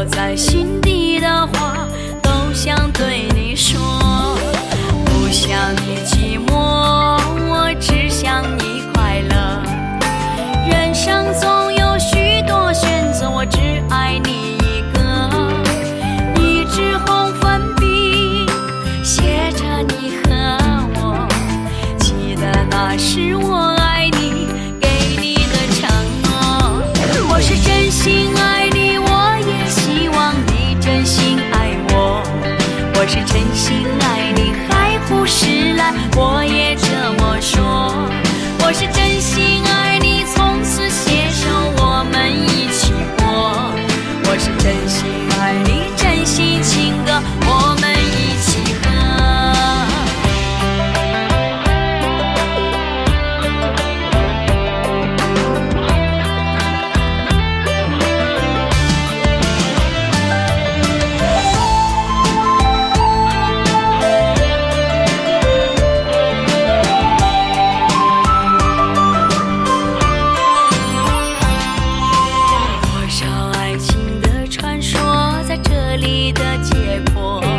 我在心底的话都想对你说，不想你寂寞，我只想你快乐。人生总有许多选择，我只爱你一个。一支红粉笔写着你和我，记得那时我。事来，我也。more.